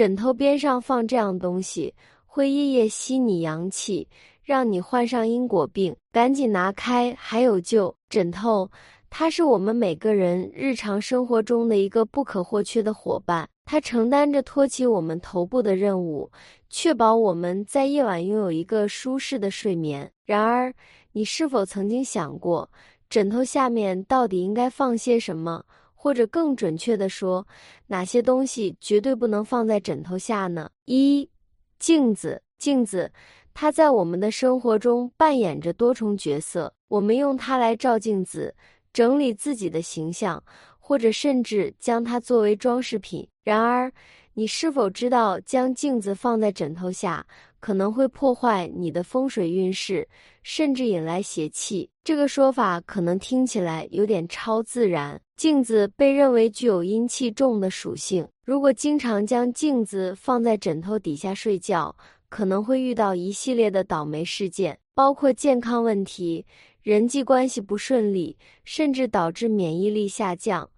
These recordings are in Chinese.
枕头边上放这样东西，会夜夜吸你阳气，让你患上因果病。赶紧拿开，还有救！枕头，它是我们每个人日常生活中的一个不可或缺的伙伴，它承担着托起我们头部的任务，确保我们在夜晚拥有一个舒适的睡眠。然而，你是否曾经想过，枕头下面到底应该放些什么？或者更准确的说，哪些东西绝对不能放在枕头下呢？一、镜子。镜子，它在我们的生活中扮演着多重角色。我们用它来照镜子，整理自己的形象，或者甚至将它作为装饰品。然而，你是否知道，将镜子放在枕头下，可能会破坏你的风水运势，甚至引来邪气？这个说法可能听起来有点超自然。镜子被认为具有阴气重的属性，如果经常将镜子放在枕头底下睡觉，可能会遇到一系列的倒霉事件，包括健康问题、人际关系不顺利，甚至导致免疫力下降，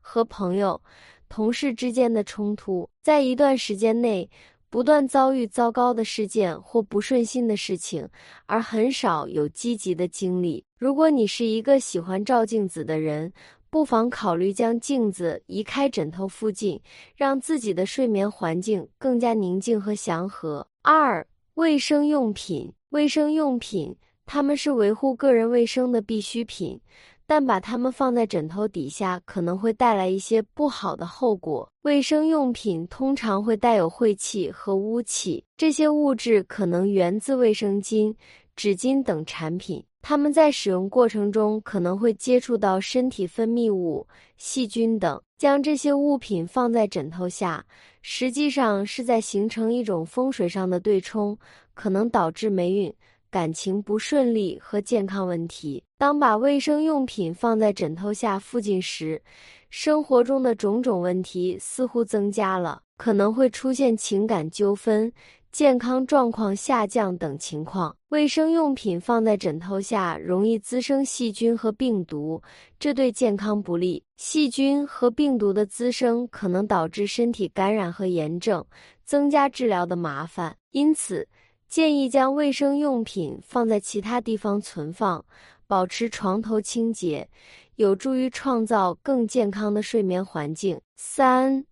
和朋友。同事之间的冲突，在一段时间内不断遭遇糟糕的事件或不顺心的事情，而很少有积极的经历。如果你是一个喜欢照镜子的人，不妨考虑将镜子移开枕头附近，让自己的睡眠环境更加宁静和祥和。二、卫生用品，卫生用品，它们是维护个人卫生的必需品。但把它们放在枕头底下可能会带来一些不好的后果。卫生用品通常会带有晦气和污气，这些物质可能源自卫生巾、纸巾等产品。它们在使用过程中可能会接触到身体分泌物、细菌等。将这些物品放在枕头下，实际上是在形成一种风水上的对冲，可能导致霉运。感情不顺利和健康问题。当把卫生用品放在枕头下附近时，生活中的种种问题似乎增加了，可能会出现情感纠纷、健康状况下降等情况。卫生用品放在枕头下容易滋生细菌和病毒，这对健康不利。细菌和病毒的滋生可能导致身体感染和炎症，增加治疗的麻烦。因此。建议将卫生用品放在其他地方存放，保持床头清洁，有助于创造更健康的睡眠环境。三、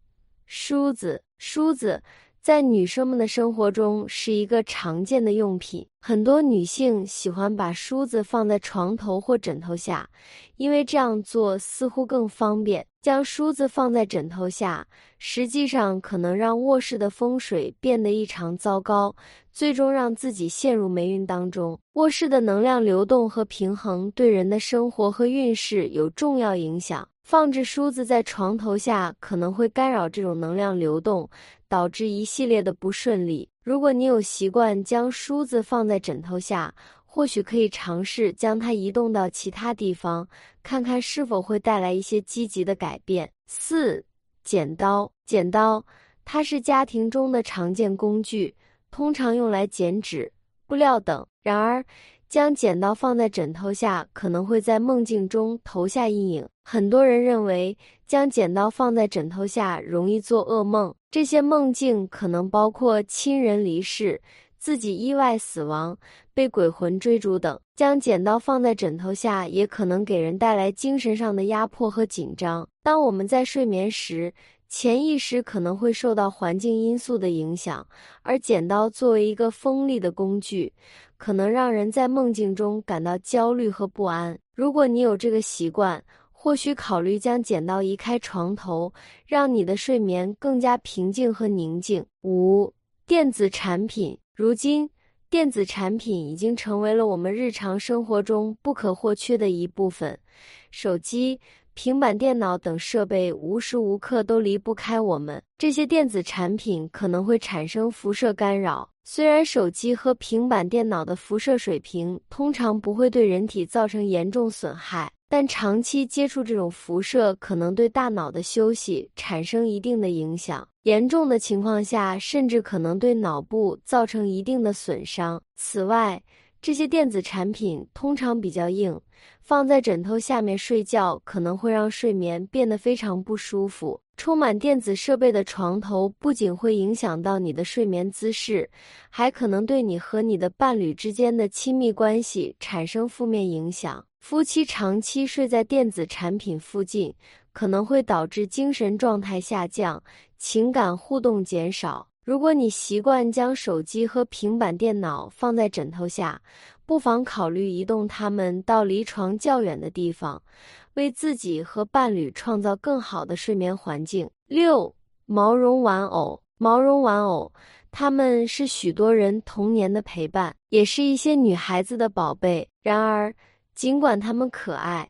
梳子，梳子。在女生们的生活中是一个常见的用品，很多女性喜欢把梳子放在床头或枕头下，因为这样做似乎更方便。将梳子放在枕头下，实际上可能让卧室的风水变得异常糟糕，最终让自己陷入霉运当中。卧室的能量流动和平衡对人的生活和运势有重要影响。放置梳子在床头下可能会干扰这种能量流动，导致一系列的不顺利。如果你有习惯将梳子放在枕头下，或许可以尝试将它移动到其他地方，看看是否会带来一些积极的改变。四、剪刀，剪刀，它是家庭中的常见工具，通常用来剪纸、布料等。然而，将剪刀放在枕头下，可能会在梦境中投下阴影。很多人认为，将剪刀放在枕头下容易做噩梦，这些梦境可能包括亲人离世、自己意外死亡、被鬼魂追逐等。将剪刀放在枕头下，也可能给人带来精神上的压迫和紧张。当我们在睡眠时，潜意识可能会受到环境因素的影响，而剪刀作为一个锋利的工具，可能让人在梦境中感到焦虑和不安。如果你有这个习惯，或许考虑将剪刀移开床头，让你的睡眠更加平静和宁静。五、电子产品，如今电子产品已经成为了我们日常生活中不可或缺的一部分，手机。平板电脑等设备无时无刻都离不开我们。这些电子产品可能会产生辐射干扰。虽然手机和平板电脑的辐射水平通常不会对人体造成严重损害，但长期接触这种辐射可能对大脑的休息产生一定的影响。严重的情况下，甚至可能对脑部造成一定的损伤。此外，这些电子产品通常比较硬。放在枕头下面睡觉可能会让睡眠变得非常不舒服。充满电子设备的床头不仅会影响到你的睡眠姿势，还可能对你和你的伴侣之间的亲密关系产生负面影响。夫妻长期睡在电子产品附近，可能会导致精神状态下降，情感互动减少。如果你习惯将手机和平板电脑放在枕头下，不妨考虑移动它们到离床较远的地方，为自己和伴侣创造更好的睡眠环境。六、毛绒玩偶，毛绒玩偶，它们是许多人童年的陪伴，也是一些女孩子的宝贝。然而，尽管它们可爱，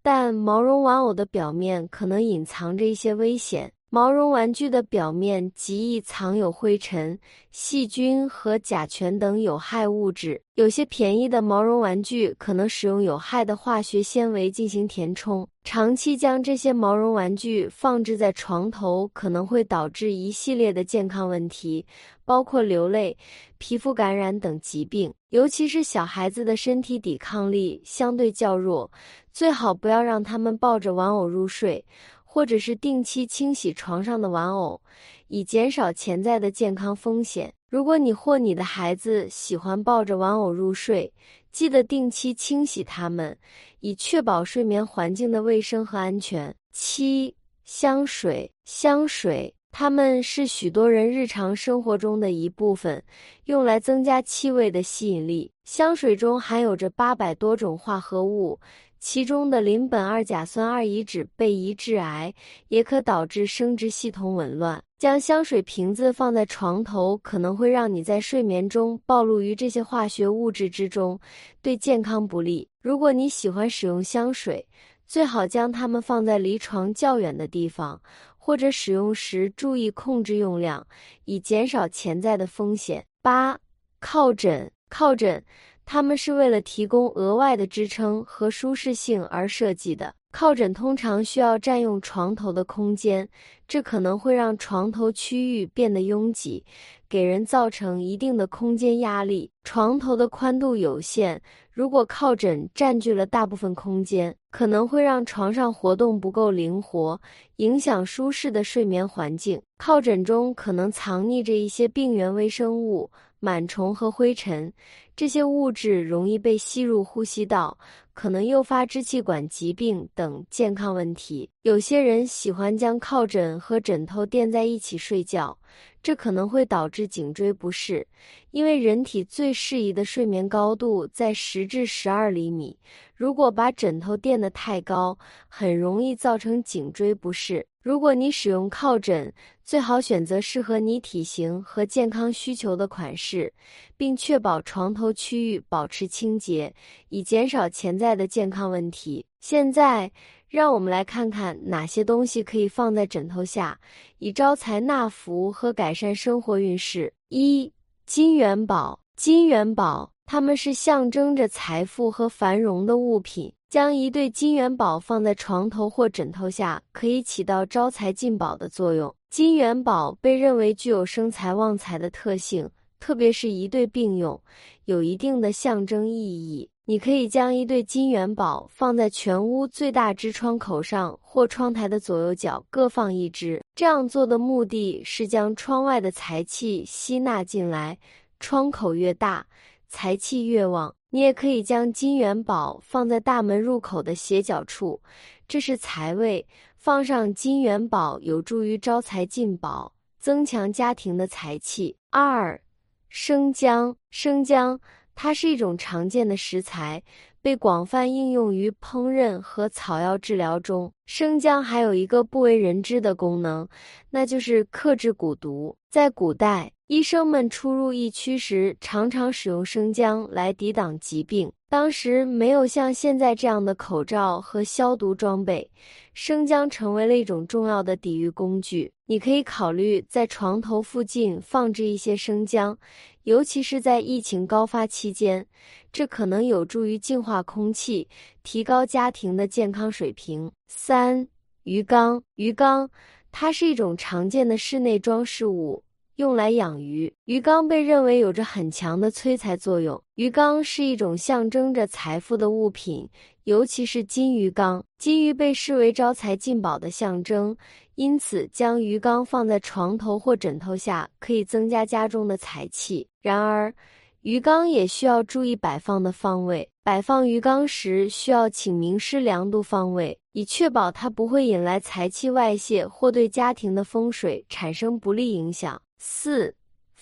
但毛绒玩偶的表面可能隐藏着一些危险。毛绒玩具的表面极易藏有灰尘、细菌和甲醛等有害物质。有些便宜的毛绒玩具可能使用有害的化学纤维进行填充。长期将这些毛绒玩具放置在床头，可能会导致一系列的健康问题，包括流泪、皮肤感染等疾病。尤其是小孩子的身体抵抗力相对较弱，最好不要让他们抱着玩偶入睡。或者是定期清洗床上的玩偶，以减少潜在的健康风险。如果你或你的孩子喜欢抱着玩偶入睡，记得定期清洗它们，以确保睡眠环境的卫生和安全。七、香水，香水，它们是许多人日常生活中的一部分，用来增加气味的吸引力。香水中含有着八百多种化合物。其中的邻苯二甲酸二乙酯被移致癌，也可导致生殖系统紊乱。将香水瓶子放在床头，可能会让你在睡眠中暴露于这些化学物质之中，对健康不利。如果你喜欢使用香水，最好将它们放在离床较远的地方，或者使用时注意控制用量，以减少潜在的风险。八、靠枕，靠枕。它们是为了提供额外的支撑和舒适性而设计的。靠枕通常需要占用床头的空间，这可能会让床头区域变得拥挤，给人造成一定的空间压力。床头的宽度有限，如果靠枕占据了大部分空间，可能会让床上活动不够灵活，影响舒适的睡眠环境。靠枕中可能藏匿着一些病原微生物。螨虫和灰尘，这些物质容易被吸入呼吸道，可能诱发支气管疾病等健康问题。有些人喜欢将靠枕和枕头垫在一起睡觉，这可能会导致颈椎不适，因为人体最适宜的睡眠高度在十至十二厘米。如果把枕头垫得太高，很容易造成颈椎不适。如果你使用靠枕，最好选择适合你体型和健康需求的款式，并确保床头区域保持清洁，以减少潜在的健康问题。现在，让我们来看看哪些东西可以放在枕头下，以招财纳福和改善生活运势。一、金元宝，金元宝，它们是象征着财富和繁荣的物品。将一对金元宝放在床头或枕头下，可以起到招财进宝的作用。金元宝被认为具有生财旺财的特性，特别是一对并用，有一定的象征意义。你可以将一对金元宝放在全屋最大支窗口上，或窗台的左右角各放一只。这样做的目的是将窗外的财气吸纳进来，窗口越大，财气越旺。你也可以将金元宝放在大门入口的斜角处，这是财位。放上金元宝有助于招财进宝，增强家庭的财气。二，生姜，生姜它是一种常见的食材，被广泛应用于烹饪和草药治疗中。生姜还有一个不为人知的功能，那就是克制蛊毒。在古代。医生们出入疫区时，常常使用生姜来抵挡疾病。当时没有像现在这样的口罩和消毒装备，生姜成为了一种重要的抵御工具。你可以考虑在床头附近放置一些生姜，尤其是在疫情高发期间，这可能有助于净化空气，提高家庭的健康水平。三、鱼缸，鱼缸，它是一种常见的室内装饰物。用来养鱼。鱼缸被认为有着很强的催财作用。鱼缸是一种象征着财富的物品，尤其是金鱼缸。金鱼被视为招财进宝的象征，因此将鱼缸放在床头或枕头下，可以增加家中的财气。然而，鱼缸也需要注意摆放的方位。摆放鱼缸时，需要请名师量度方位，以确保它不会引来财气外泄或对家庭的风水产生不利影响。四。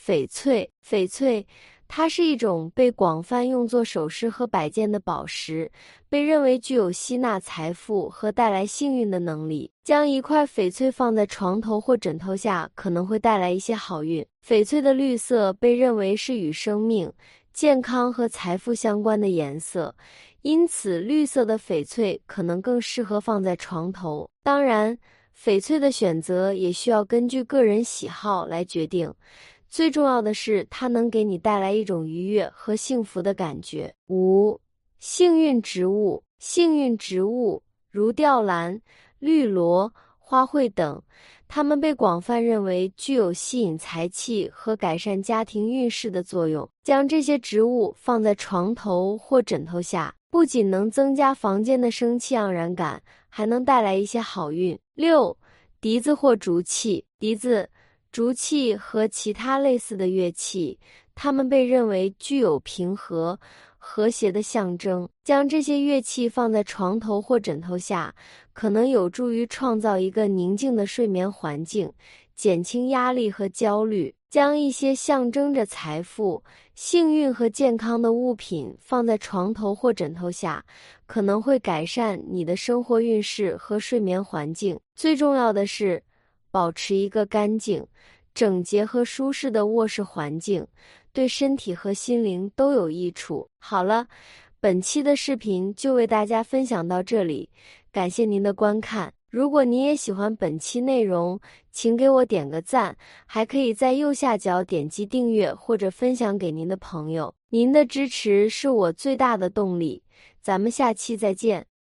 翡翠，翡翠，它是一种被广泛用作首饰和摆件的宝石，被认为具有吸纳财富和带来幸运的能力。将一块翡翠放在床头或枕头下，可能会带来一些好运。翡翠的绿色被认为是与生命、健康和财富相关的颜色，因此绿色的翡翠可能更适合放在床头。当然，翡翠的选择也需要根据个人喜好来决定。最重要的是，它能给你带来一种愉悦和幸福的感觉。五、幸运植物，幸运植物如吊兰、绿萝、花卉等，它们被广泛认为具有吸引财气和改善家庭运势的作用。将这些植物放在床头或枕头下，不仅能增加房间的生气盎然感，还能带来一些好运。六、笛子或竹器，笛子。竹器和其他类似的乐器，它们被认为具有平和、和谐的象征。将这些乐器放在床头或枕头下，可能有助于创造一个宁静的睡眠环境，减轻压力和焦虑。将一些象征着财富、幸运和健康的物品放在床头或枕头下，可能会改善你的生活运势和睡眠环境。最重要的是。保持一个干净、整洁和舒适的卧室环境，对身体和心灵都有益处。好了，本期的视频就为大家分享到这里，感谢您的观看。如果您也喜欢本期内容，请给我点个赞，还可以在右下角点击订阅或者分享给您的朋友。您的支持是我最大的动力。咱们下期再见。